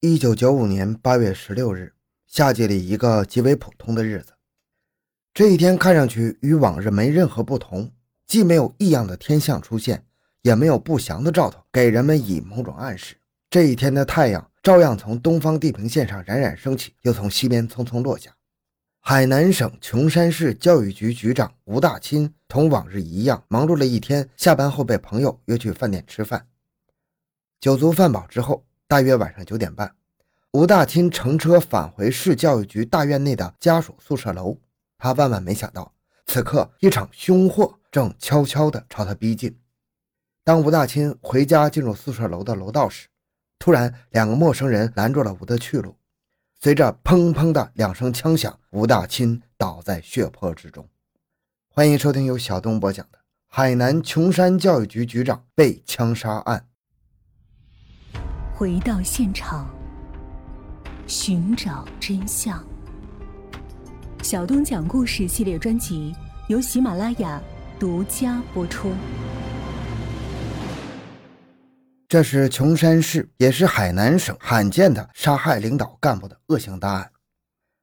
一九九五年八月十六日，夏季里一个极为普通的日子。这一天看上去与往日没任何不同，既没有异样的天象出现，也没有不祥的兆头给人们以某种暗示。这一天的太阳照样从东方地平线上冉冉升起，又从西边匆匆落下。海南省琼山市教育局局长吴大钦同往日一样忙碌了一天，下班后被朋友约去饭店吃饭。酒足饭饱之后。大约晚上九点半，吴大钦乘车返回市教育局大院内的家属宿舍楼。他万万没想到，此刻一场凶祸正悄悄地朝他逼近。当吴大钦回家进入宿舍楼的楼道时，突然两个陌生人拦住了吴的去路。随着砰砰的两声枪响，吴大钦倒在血泊之中。欢迎收听由小东播讲的《海南琼山教育局局长被枪杀案》。回到现场，寻找真相。小东讲故事系列专辑由喜马拉雅独家播出。这是琼山市，也是海南省罕见的杀害领导干部的恶性大案。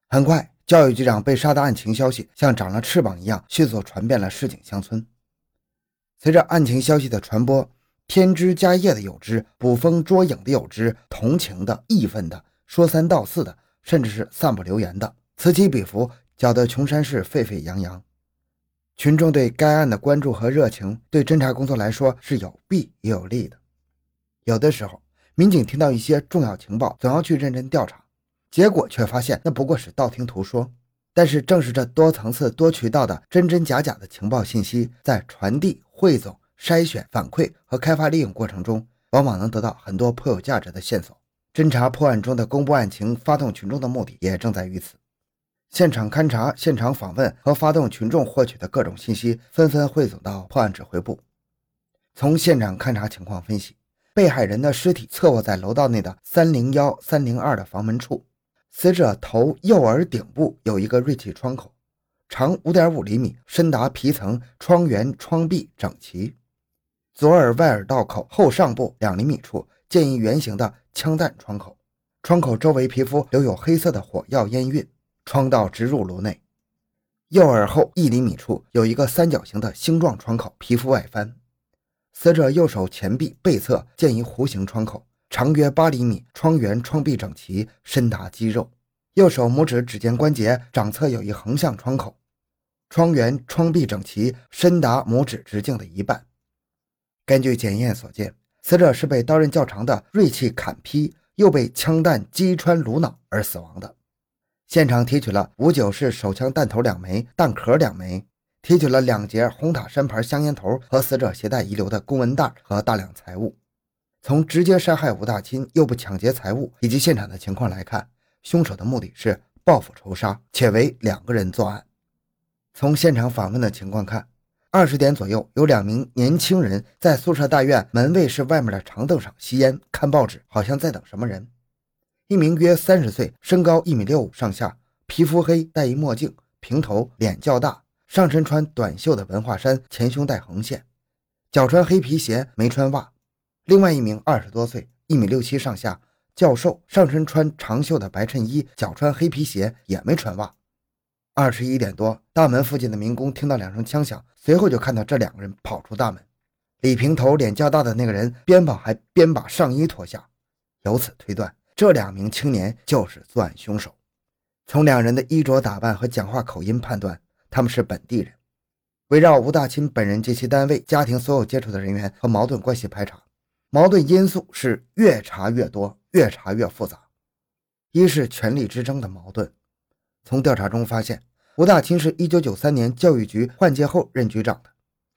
很快，教育局长被杀的案情消息像长了翅膀一样，迅速传遍了市井乡村。随着案情消息的传播。添枝加叶的有之，捕风捉影的有之，同情的、义愤的、说三道四的，甚至是散布流言的，此起彼伏，搅得琼山市沸沸扬扬。群众对该案的关注和热情，对侦查工作来说是有弊也有利的。有的时候，民警听到一些重要情报，总要去认真调查，结果却发现那不过是道听途说。但是，正是这多层次、多渠道的真真假假的情报信息，在传递、汇总。筛选、反馈和开发利用过程中，往往能得到很多颇有价值的线索。侦查破案中的公布案情、发动群众的目的也正在于此。现场勘查、现场访问和发动群众获取的各种信息，纷纷汇总到破案指挥部。从现场勘查情况分析，被害人的尸体侧卧在楼道内的三零幺、三零二的房门处，死者头右耳顶部有一个锐器窗口，长五点五厘米，深达皮层，窗缘、窗壁整齐。左耳外耳道口后上部两厘米处见一圆形的枪弹窗口，窗口周围皮肤留有黑色的火药烟晕，窗道直入颅内。右耳后一厘米处有一个三角形的星状窗口，皮肤外翻。死者右手前臂背侧见一弧形窗口，长约八厘米，窗缘窗壁整齐，深达肌肉。右手拇指指尖关节掌侧有一横向窗口，窗缘窗壁整齐，深达拇指直径的一半。根据检验所见，死者是被刀刃较长的锐器砍劈，又被枪弹击穿颅脑而死亡的。现场提取了五九式手枪弹头两枚，弹壳两枚，提取了两节红塔山牌香烟头和死者携带遗留的公文袋和大量财物。从直接杀害吴大钦又不抢劫财物以及现场的情况来看，凶手的目的是报复仇杀，且为两个人作案。从现场访问的情况看。二十点左右，有两名年轻人在宿舍大院门卫室外面的长凳上吸烟、看报纸，好像在等什么人。一名约三十岁、身高一米六五上下、皮肤黑、戴一墨镜、平头、脸较大、上身穿短袖的文化衫，前胸带横线，脚穿黑皮鞋，没穿袜。另外一名二十多岁、一米六七上下、较瘦，上身穿长袖的白衬衣，脚穿黑皮鞋，也没穿袜。二十一点多，大门附近的民工听到两声枪响，随后就看到这两个人跑出大门。李平头、脸较大的那个人边跑还边把上衣脱下，由此推断，这两名青年就是作案凶手。从两人的衣着打扮和讲话口音判断，他们是本地人。围绕吴大钦本人及其单位、家庭所有接触的人员和矛盾关系排查，矛盾因素是越查越多，越查越复杂。一是权力之争的矛盾。从调查中发现，吴大钦是一九九三年教育局换届后任局长的，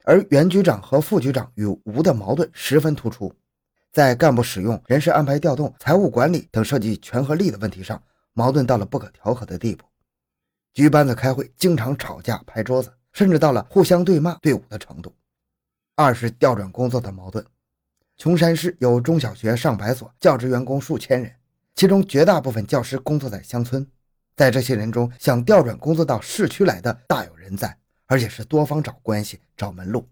而原局长和副局长与吴的矛盾十分突出，在干部使用、人事安排调动、财务管理等涉及权和利的问题上，矛盾到了不可调和的地步。局班子开会经常吵架、拍桌子，甚至到了互相对骂、对殴的程度。二是调转工作的矛盾。琼山市有中小学上百所，教职员工数千人，其中绝大部分教师工作在乡村。在这些人中，想调转工作到市区来的大有人在，而且是多方找关系、找门路。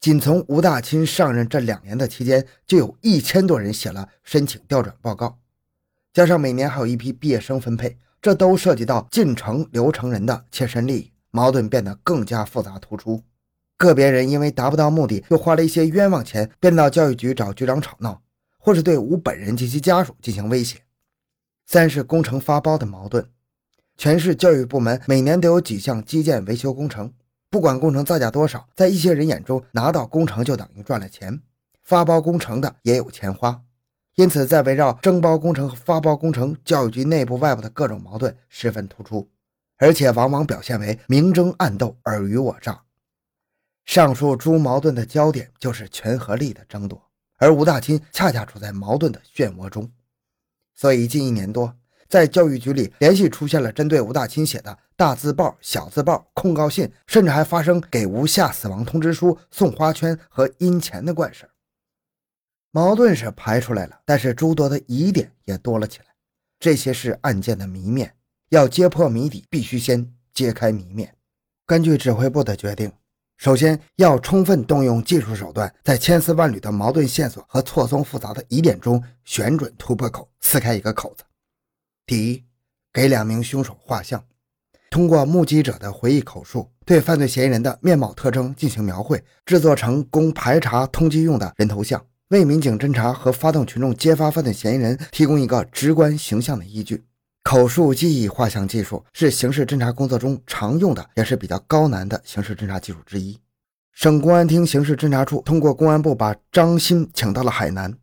仅从吴大钦上任这两年的期间，就有一千多人写了申请调转报告，加上每年还有一批毕业生分配，这都涉及到进城留城人的切身利益，矛盾变得更加复杂突出。个别人因为达不到目的，又花了一些冤枉钱，便到教育局找局长吵闹，或是对吴本人及其家属进行威胁。三是工程发包的矛盾，全市教育部门每年都有几项基建维修工程，不管工程造价多少，在一些人眼中，拿到工程就等于赚了钱，发包工程的也有钱花。因此，在围绕征包工程和发包工程，教育局内部外部的各种矛盾十分突出，而且往往表现为明争暗斗、尔虞我诈。上述诸矛盾的焦点就是权和利的争夺，而吴大钦恰恰处在矛盾的漩涡中，所以近一年多，在教育局里连续出现了针对吴大钦写的大字报、小字报、控告信，甚至还发生给吴下死亡通知书、送花圈和阴钱的怪事矛盾是排出来了，但是诸多的疑点也多了起来。这些是案件的谜面，要揭破谜底，必须先揭开谜面。根据指挥部的决定。首先要充分动用技术手段，在千丝万缕的矛盾线索和错综复杂的疑点中选准突破口，撕开一个口子。第一，给两名凶手画像，通过目击者的回忆口述，对犯罪嫌疑人的面貌特征进行描绘，制作成供排查通缉用的人头像，为民警侦查和发动群众揭发犯罪嫌疑人提供一个直观形象的依据。口述记忆画像技术是刑事侦查工作中常用的，也是比较高难的刑事侦查技术之一。省公安厅刑事侦查处通过公安部把张鑫请到了海南。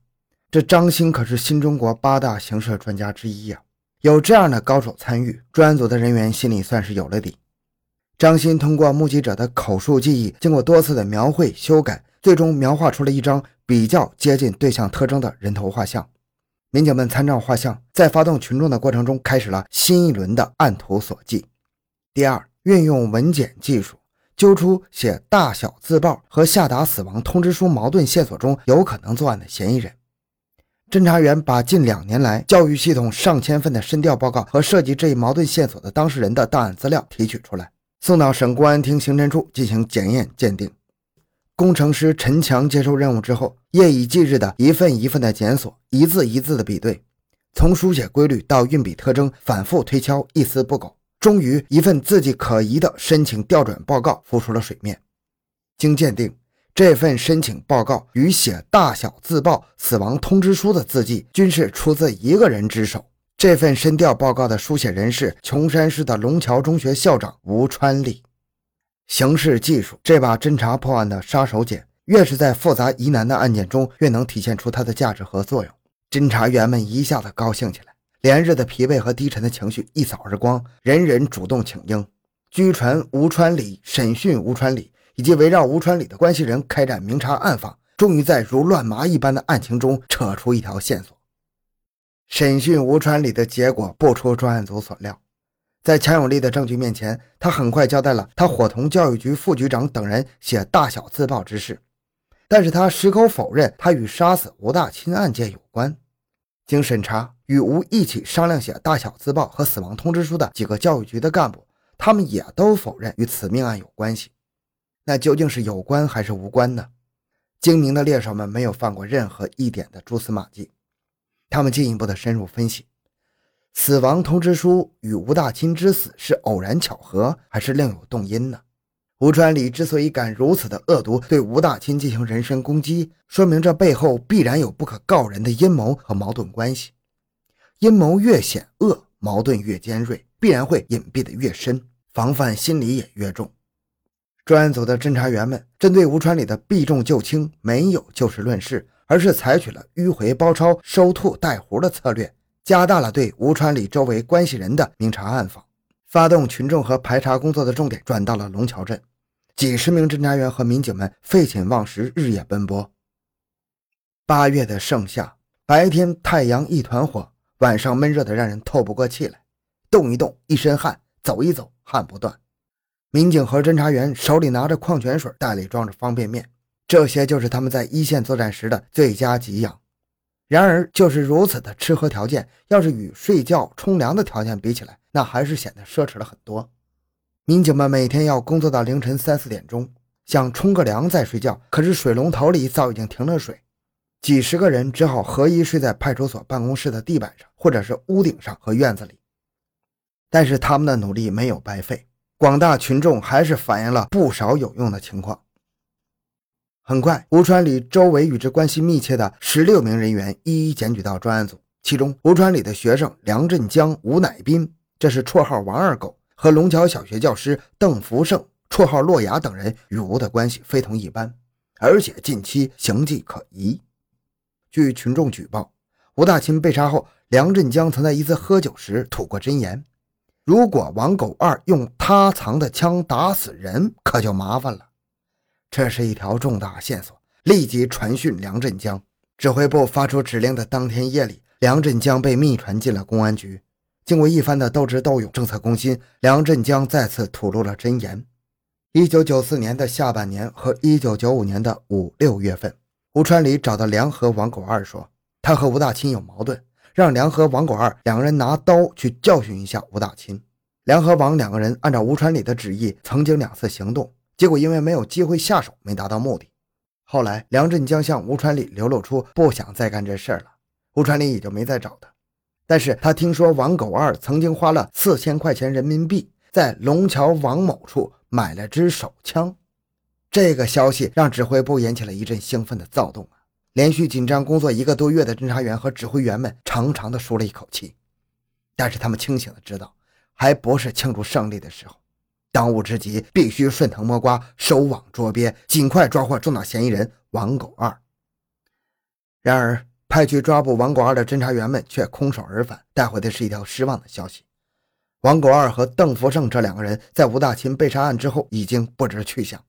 这张鑫可是新中国八大刑事专家之一呀，有这样的高手参与，专案组的人员心里算是有了底。张鑫通过目击者的口述记忆，经过多次的描绘修改，最终描画出了一张比较接近对象特征的人头画像。民警们参照画像，在发动群众的过程中，开始了新一轮的按图索骥。第二，运用文检技术，揪出写大小自报和下达死亡通知书矛盾线索中有可能作案的嫌疑人。侦查员把近两年来教育系统上千份的深调报告和涉及这一矛盾线索的当事人的档案资料提取出来，送到省公安厅刑侦处进行检验鉴定。工程师陈强接受任务之后，夜以继日的一份一份的检索，一字一字的比对，从书写规律到运笔特征，反复推敲，一丝不苟。终于，一份字迹可疑的申请调转报告浮出了水面。经鉴定，这份申请报告与写大小自报死亡通知书的字迹均是出自一个人之手。这份申调报告的书写人是琼山市的龙桥中学校长吴川礼。刑事技术这把侦查破案的杀手锏，越是在复杂疑难的案件中，越能体现出它的价值和作用。侦查员们一下子高兴起来，连日的疲惫和低沉的情绪一扫而光，人人主动请缨，拘传吴川礼，审讯吴川礼，以及围绕吴川礼的关系人开展明察暗访，终于在如乱麻一般的案情中扯出一条线索。审讯吴川礼的结果不出专案组所料。在强有力的证据面前，他很快交代了他伙同教育局副局长等人写大小自报之事。但是他矢口否认他与杀死吴大钦案件有关。经审查，与吴一起商量写大小自报和死亡通知书的几个教育局的干部，他们也都否认与此命案有关系。那究竟是有关还是无关呢？精明的猎手们没有放过任何一点的蛛丝马迹，他们进一步的深入分析。死亡通知书与吴大钦之死是偶然巧合，还是另有动因呢？吴传礼之所以敢如此的恶毒对吴大钦进行人身攻击，说明这背后必然有不可告人的阴谋和矛盾关系。阴谋越险恶，矛盾越尖锐，必然会隐蔽的越深，防范心理也越重。专案组的侦查员们针对吴传礼的避重就轻，没有就事论事，而是采取了迂回包抄、收兔带狐的策略。加大了对吴川里周围关系人的明察暗访，发动群众和排查工作的重点转到了龙桥镇。几十名侦查员和民警们废寝忘食，日夜奔波。八月的盛夏，白天太阳一团火，晚上闷热的让人透不过气来，动一动一身汗，走一走汗不断。民警和侦查员手里拿着矿泉水，袋里装着方便面，这些就是他们在一线作战时的最佳给养。然而，就是如此的吃喝条件，要是与睡觉、冲凉的条件比起来，那还是显得奢侈了很多。民警们每天要工作到凌晨三四点钟，想冲个凉再睡觉，可是水龙头里早已经停了水。几十个人只好合衣睡在派出所办公室的地板上，或者是屋顶上和院子里。但是他们的努力没有白费，广大群众还是反映了不少有用的情况。很快，吴川里周围与之关系密切的十六名人员一一检举到专案组，其中吴川里的学生梁振江、吴乃斌，这是绰号“王二狗”，和龙桥小学教师邓福胜，绰号“洛雅”等人与吴的关系非同一般，而且近期形迹可疑。据群众举报，吴大钦被杀后，梁振江曾在一次喝酒时吐过真言：“如果王狗二用他藏的枪打死人，可就麻烦了。”这是一条重大线索，立即传讯梁振江。指挥部发出指令的当天夜里，梁振江被密传进了公安局。经过一番的斗智斗勇、政策攻心，梁振江再次吐露了真言。一九九四年的下半年和一九九五年的五六月份，吴川里找到梁和王狗二说，他和吴大钦有矛盾，让梁和王狗二两个人拿刀去教训一下吴大钦。梁和王两个人按照吴川里的旨意，曾经两次行动。结果因为没有机会下手，没达到目的。后来梁振江向吴传礼流露出不想再干这事了，吴传礼也就没再找他。但是他听说王狗二曾经花了四千块钱人民币在龙桥王某处买了支手枪，这个消息让指挥部引起了一阵兴奋的躁动啊！连续紧张工作一个多月的侦查员和指挥员们长长的舒了一口气，但是他们清醒的知道，还不是庆祝胜利的时候。当务之急，必须顺藤摸瓜，收网捉鳖，尽快抓获重大嫌疑人王狗二。然而，派去抓捕王狗二的侦查员们却空手而返，带回的是一条失望的消息：王狗二和邓福胜这两个人在吴大琴被杀案之后已经不知去向。